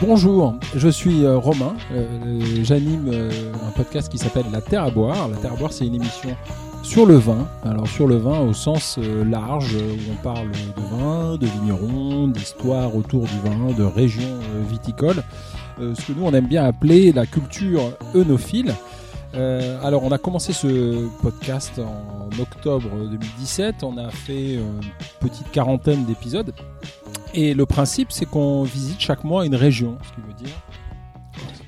Bonjour, je suis euh, Romain. Euh, J'anime euh, un podcast qui s'appelle La Terre à boire. La Terre à boire, c'est une émission sur le vin. Alors sur le vin au sens large, où on parle de vin, de vignerons, d'histoire autour du vin, de régions viticoles. Ce que nous on aime bien appeler la culture œnophile. Alors on a commencé ce podcast en octobre 2017. On a fait une petite quarantaine d'épisodes. Et le principe, c'est qu'on visite chaque mois une région, ce qui veut dire,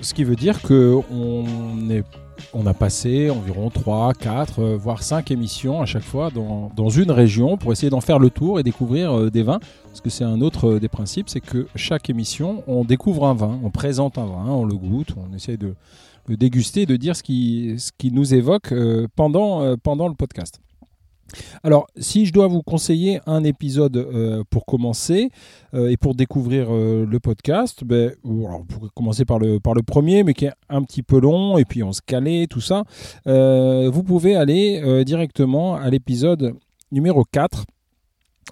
ce a passé environ 3, 4, euh, voire 5 émissions à chaque fois dans, une région pour essayer d'en faire le tour et découvrir euh, des vins. Parce que c'est un autre euh, des principes, c'est que chaque émission, on découvre un vin, on présente un vin, on le goûte, on essaye de le déguster, de dire ce qui, nous évoque pendant le podcast. Alors, si je dois vous conseiller un épisode euh, pour commencer euh, et pour découvrir euh, le podcast, ben, alors, vous pouvez commencer par le, par le premier, mais qui est un petit peu long, et puis on se calait, tout ça. Vous pouvez aller directement à l'épisode numéro 4.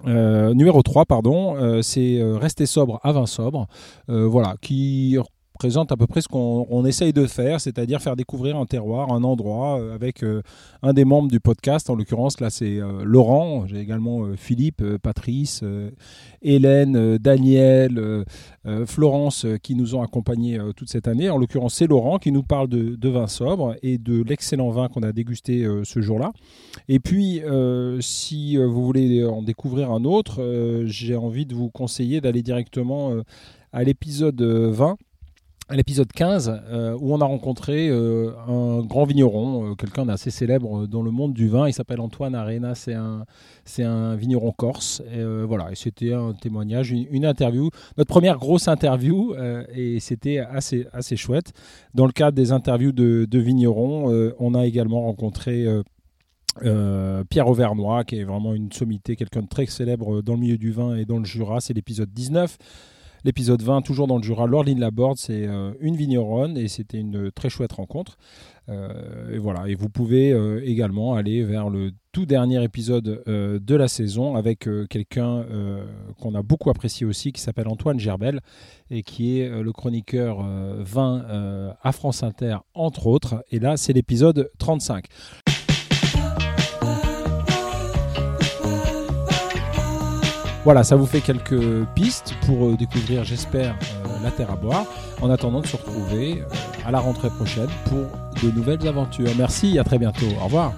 euh, numéro 3, pardon, c'est Rester sobre à vin sobre, voilà, qui représente à peu près ce qu'on on essaye de faire, c'est-à-dire faire découvrir un terroir, un endroit euh, avec euh, un des membres du podcast. En l'occurrence, là, c'est euh, Laurent. J'ai également Philippe, Patrice, Hélène, Daniel, Florence qui nous ont accompagnés toute cette année. En l'occurrence, c'est Laurent qui nous parle de, de vin sobre et de l'excellent vin qu'on a dégusté ce jour-là. Et puis, si vous voulez en découvrir un autre, j'ai envie de vous conseiller d'aller directement à l'épisode euh, 20 l'épisode 15, euh, où on a rencontré euh, un grand vigneron, euh, quelqu'un d'assez célèbre dans le monde du vin. Il s'appelle Antoine Arena, c'est un, vigneron corse. Voilà, c'était un témoignage, une, interview, notre première grosse interview, et c'était assez, assez chouette. Dans le cadre des interviews de, de vignerons, on a également rencontré Pierre Auvernois, qui est vraiment une sommité, quelqu'un de très célèbre dans le milieu du vin et dans le Jura. C'est l'épisode 19. L'épisode 20, toujours dans le Jura, Laureline Laborde, c'est euh, une vigneronne et c'était une très chouette rencontre. Euh, et voilà, et vous pouvez euh, également aller vers le tout dernier épisode de la saison avec quelqu'un qu'on a beaucoup apprécié aussi, qui s'appelle Antoine Gerbel et qui est le chroniqueur vin à France Inter, entre autres. Et là, c'est l'épisode 35. Voilà, ça vous fait quelques pistes pour euh, découvrir, j'espère, euh, la terre à boire, en attendant de se retrouver euh, à la rentrée prochaine pour de nouvelles aventures. Merci, à très bientôt. Au revoir.